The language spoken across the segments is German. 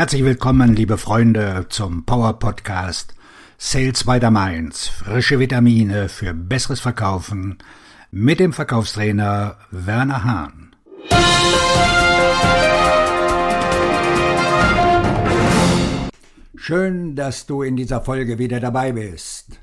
Herzlich willkommen, liebe Freunde, zum Power Podcast Sales by the Mainz. Frische Vitamine für besseres Verkaufen mit dem Verkaufstrainer Werner Hahn. Schön, dass du in dieser Folge wieder dabei bist.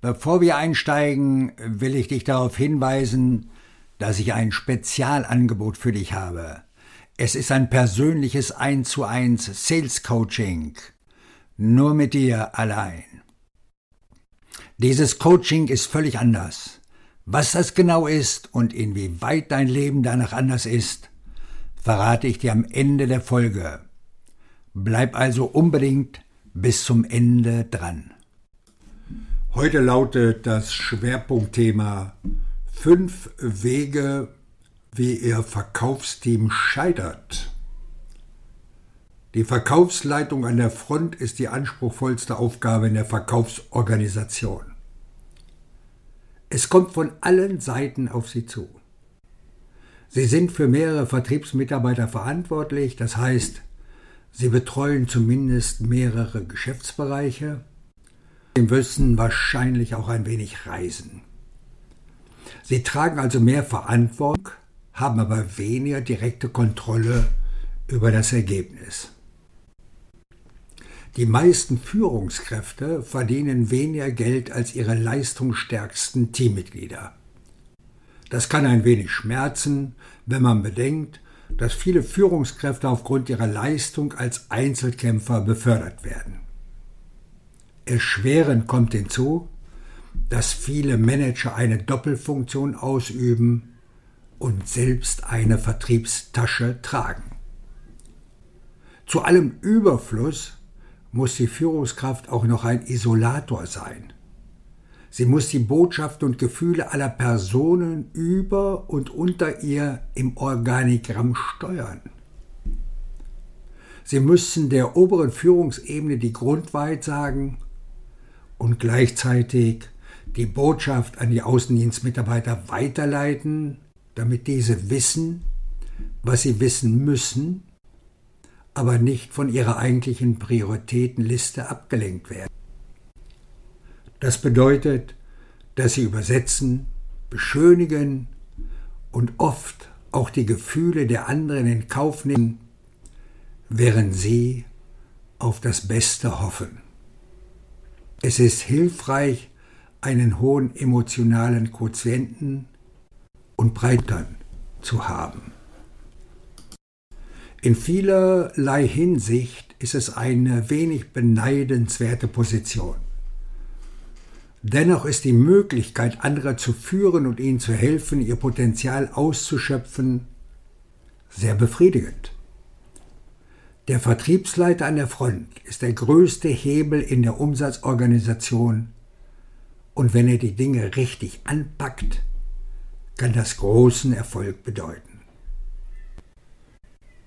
Bevor wir einsteigen, will ich dich darauf hinweisen, dass ich ein Spezialangebot für dich habe. Es ist ein persönliches 1 zu 1 Sales Coaching. Nur mit dir allein. Dieses Coaching ist völlig anders. Was das genau ist und inwieweit dein Leben danach anders ist, verrate ich dir am Ende der Folge. Bleib also unbedingt bis zum Ende dran. Heute lautet das Schwerpunktthema Fünf Wege, wie Ihr Verkaufsteam scheitert. Die Verkaufsleitung an der Front ist die anspruchsvollste Aufgabe in der Verkaufsorganisation. Es kommt von allen Seiten auf Sie zu. Sie sind für mehrere Vertriebsmitarbeiter verantwortlich, das heißt, Sie betreuen zumindest mehrere Geschäftsbereiche. Sie müssen wahrscheinlich auch ein wenig reisen. Sie tragen also mehr Verantwortung, haben aber weniger direkte Kontrolle über das Ergebnis. Die meisten Führungskräfte verdienen weniger Geld als ihre leistungsstärksten Teammitglieder. Das kann ein wenig schmerzen, wenn man bedenkt, dass viele Führungskräfte aufgrund ihrer Leistung als Einzelkämpfer befördert werden. Erschwerend kommt hinzu, dass viele Manager eine Doppelfunktion ausüben und selbst eine Vertriebstasche tragen. Zu allem Überfluss muss die Führungskraft auch noch ein Isolator sein. Sie muss die Botschaften und Gefühle aller Personen über und unter ihr im Organigramm steuern. Sie müssen der oberen Führungsebene die Grundwahrheit sagen und gleichzeitig die Botschaft an die Außendienstmitarbeiter weiterleiten, damit diese wissen, was sie wissen müssen, aber nicht von ihrer eigentlichen Prioritätenliste abgelenkt werden. Das bedeutet, dass sie übersetzen, beschönigen und oft auch die Gefühle der anderen in Kauf nehmen, während sie auf das Beste hoffen. Es ist hilfreich, einen hohen emotionalen Quotienten und Breitern zu haben. In vielerlei Hinsicht ist es eine wenig beneidenswerte Position. Dennoch ist die Möglichkeit, andere zu führen und ihnen zu helfen, ihr Potenzial auszuschöpfen, sehr befriedigend. Der Vertriebsleiter an der Front ist der größte Hebel in der Umsatzorganisation und wenn er die Dinge richtig anpackt, kann das großen Erfolg bedeuten.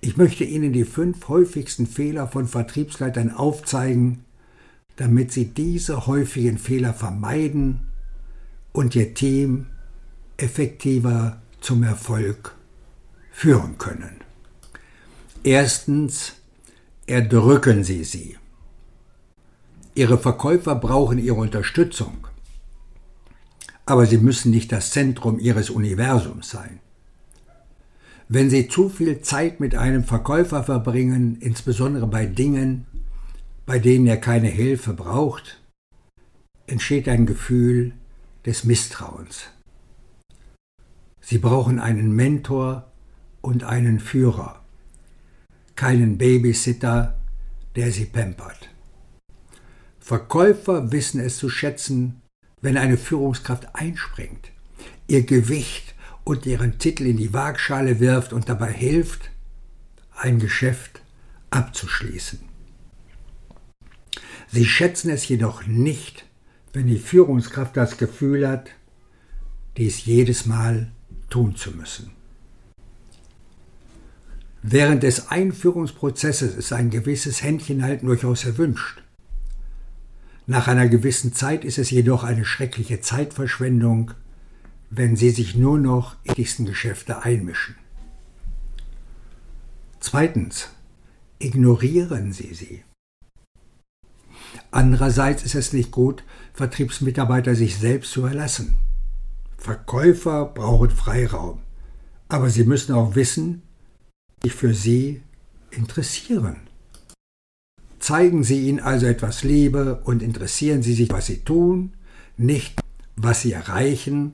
Ich möchte Ihnen die fünf häufigsten Fehler von Vertriebsleitern aufzeigen, damit Sie diese häufigen Fehler vermeiden und Ihr Team effektiver zum Erfolg führen können. Erstens erdrücken Sie sie. Ihre Verkäufer brauchen Ihre Unterstützung, aber sie müssen nicht das Zentrum Ihres Universums sein. Wenn Sie zu viel Zeit mit einem Verkäufer verbringen, insbesondere bei Dingen, bei denen er keine Hilfe braucht, entsteht ein Gefühl des Misstrauens. Sie brauchen einen Mentor und einen Führer keinen Babysitter, der sie pampert. Verkäufer wissen es zu schätzen, wenn eine Führungskraft einspringt, ihr Gewicht und ihren Titel in die Waagschale wirft und dabei hilft, ein Geschäft abzuschließen. Sie schätzen es jedoch nicht, wenn die Führungskraft das Gefühl hat, dies jedes Mal tun zu müssen. Während des Einführungsprozesses ist ein gewisses Händchenhalten durchaus erwünscht. Nach einer gewissen Zeit ist es jedoch eine schreckliche Zeitverschwendung, wenn Sie sich nur noch in die wichtigsten Geschäfte einmischen. Zweitens. ignorieren Sie sie. Andererseits ist es nicht gut, Vertriebsmitarbeiter sich selbst zu verlassen. Verkäufer brauchen Freiraum, aber sie müssen auch wissen, sich für sie interessieren. Zeigen Sie ihnen also etwas Liebe und interessieren Sie sich, was Sie tun, nicht was Sie erreichen,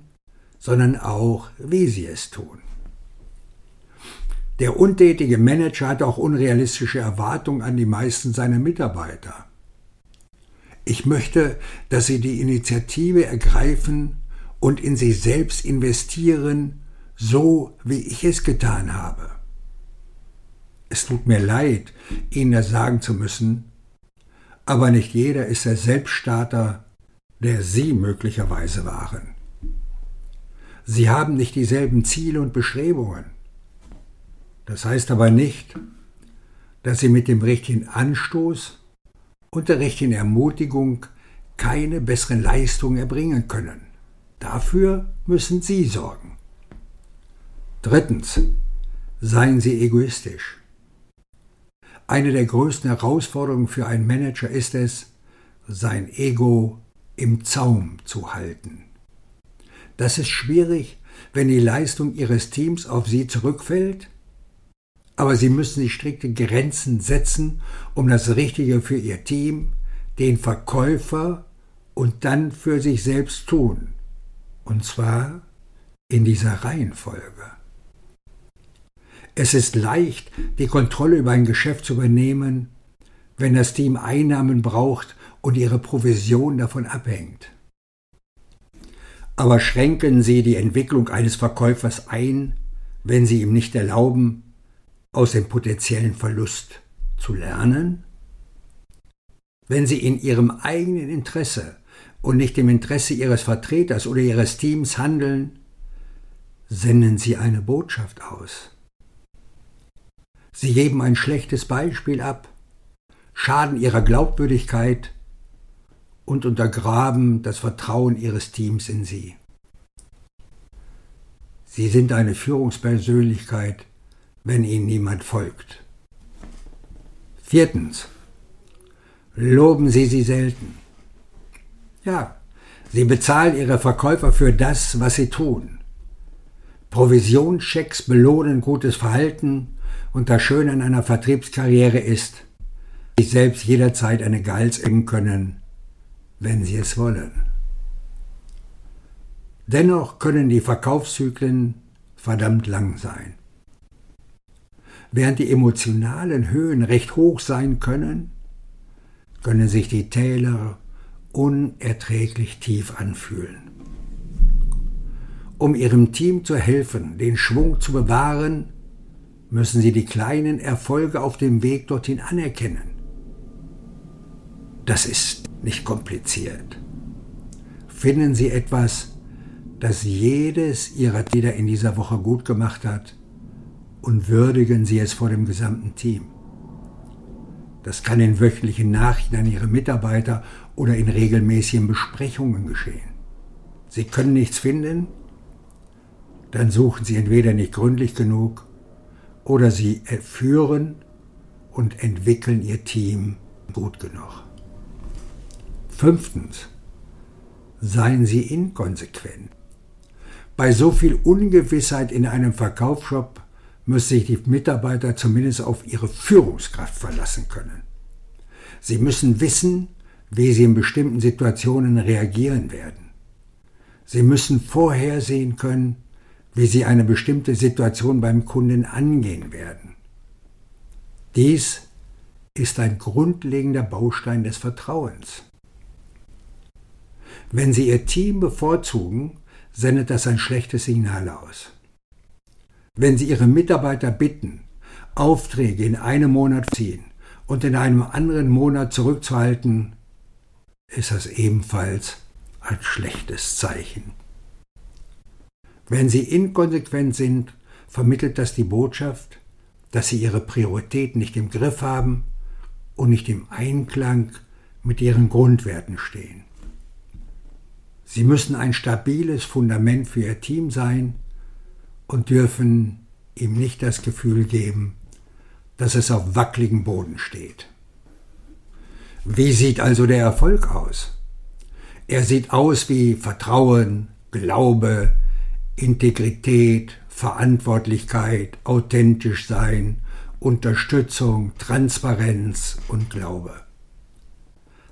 sondern auch, wie Sie es tun. Der untätige Manager hat auch unrealistische Erwartungen an die meisten seiner Mitarbeiter. Ich möchte, dass Sie die Initiative ergreifen und in sich selbst investieren, so wie ich es getan habe. Es tut mir leid, Ihnen das sagen zu müssen, aber nicht jeder ist der Selbststarter, der Sie möglicherweise waren. Sie haben nicht dieselben Ziele und Bestrebungen. Das heißt aber nicht, dass sie mit dem richtigen Anstoß und der richtigen Ermutigung keine besseren Leistungen erbringen können. Dafür müssen Sie sorgen. Drittens. Seien Sie egoistisch. Eine der größten Herausforderungen für einen Manager ist es, sein Ego im Zaum zu halten. Das ist schwierig, wenn die Leistung Ihres Teams auf Sie zurückfällt aber sie müssen sich strikte Grenzen setzen, um das Richtige für ihr Team, den Verkäufer und dann für sich selbst tun. Und zwar in dieser Reihenfolge. Es ist leicht, die Kontrolle über ein Geschäft zu übernehmen, wenn das Team Einnahmen braucht und ihre Provision davon abhängt. Aber schränken Sie die Entwicklung eines Verkäufers ein, wenn Sie ihm nicht erlauben, aus dem potenziellen Verlust zu lernen? Wenn Sie in Ihrem eigenen Interesse und nicht im Interesse Ihres Vertreters oder Ihres Teams handeln, senden Sie eine Botschaft aus. Sie geben ein schlechtes Beispiel ab, schaden Ihrer Glaubwürdigkeit und untergraben das Vertrauen Ihres Teams in Sie. Sie sind eine Führungspersönlichkeit, wenn ihnen niemand folgt. Viertens. Loben Sie sie selten. Ja, Sie bezahlen Ihre Verkäufer für das, was sie tun. Provisionschecks belohnen gutes Verhalten und das Schöne an einer Vertriebskarriere ist, sich selbst jederzeit eine Gehalts ecken können, wenn sie es wollen. Dennoch können die Verkaufszyklen verdammt lang sein. Während die emotionalen Höhen recht hoch sein können, können sich die Täler unerträglich tief anfühlen. Um ihrem Team zu helfen, den Schwung zu bewahren, müssen sie die kleinen Erfolge auf dem Weg dorthin anerkennen. Das ist nicht kompliziert. Finden Sie etwas, das jedes Ihrer Lieder in dieser Woche gut gemacht hat und würdigen Sie es vor dem gesamten Team. Das kann in wöchentlichen Nachrichten an Ihre Mitarbeiter oder in regelmäßigen Besprechungen geschehen. Sie können nichts finden? Dann suchen Sie entweder nicht gründlich genug oder Sie führen und entwickeln Ihr Team gut genug. Fünftens. Seien Sie inkonsequent. Bei so viel Ungewissheit in einem Verkaufsshop müssen sich die Mitarbeiter zumindest auf ihre Führungskraft verlassen können. Sie müssen wissen, wie sie in bestimmten Situationen reagieren werden. Sie müssen vorhersehen können, wie sie eine bestimmte Situation beim Kunden angehen werden. Dies ist ein grundlegender Baustein des Vertrauens. Wenn Sie Ihr Team bevorzugen, sendet das ein schlechtes Signal aus. Wenn Sie Ihre Mitarbeiter bitten, Aufträge in einem Monat ziehen und in einem anderen Monat zurückzuhalten, ist das ebenfalls ein schlechtes Zeichen. Wenn Sie inkonsequent sind, vermittelt das die Botschaft, dass Sie Ihre Prioritäten nicht im Griff haben und nicht im Einklang mit Ihren Grundwerten stehen. Sie müssen ein stabiles Fundament für Ihr Team sein, und dürfen ihm nicht das Gefühl geben, dass es auf wackeligem Boden steht. Wie sieht also der Erfolg aus? Er sieht aus wie Vertrauen, Glaube, Integrität, Verantwortlichkeit, authentisch sein, Unterstützung, Transparenz und Glaube.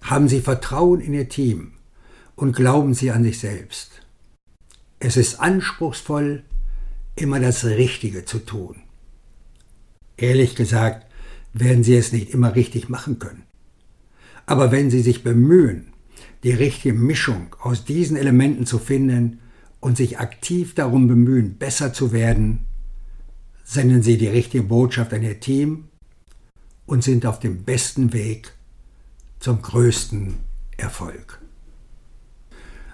Haben Sie Vertrauen in Ihr Team und glauben Sie an sich selbst. Es ist anspruchsvoll, immer das Richtige zu tun. Ehrlich gesagt, werden Sie es nicht immer richtig machen können. Aber wenn Sie sich bemühen, die richtige Mischung aus diesen Elementen zu finden und sich aktiv darum bemühen, besser zu werden, senden Sie die richtige Botschaft an Ihr Team und sind auf dem besten Weg zum größten Erfolg.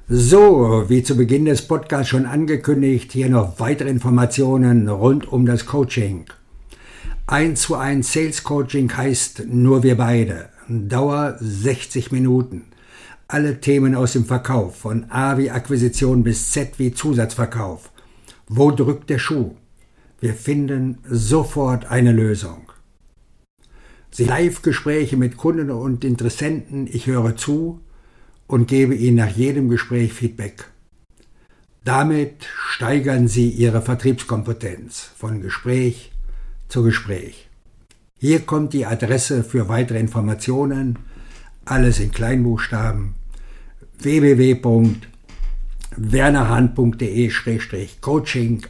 So, wie zu Beginn des Podcasts schon angekündigt, hier noch weitere Informationen rund um das Coaching. 1 zu 1 Sales Coaching heißt nur wir beide. Dauer 60 Minuten. Alle Themen aus dem Verkauf, von A wie Akquisition bis Z wie Zusatzverkauf. Wo drückt der Schuh? Wir finden sofort eine Lösung. Sie Live-Gespräche mit Kunden und Interessenten, ich höre zu und gebe Ihnen nach jedem Gespräch Feedback. Damit steigern Sie Ihre Vertriebskompetenz von Gespräch zu Gespräch. Hier kommt die Adresse für weitere Informationen alles in Kleinbuchstaben, www.wernerhahn.de-coaching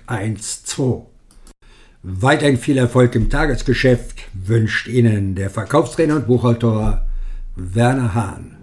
12. Weiterhin viel Erfolg im Tagesgeschäft wünscht Ihnen der Verkaufstrainer und Buchautor Werner Hahn.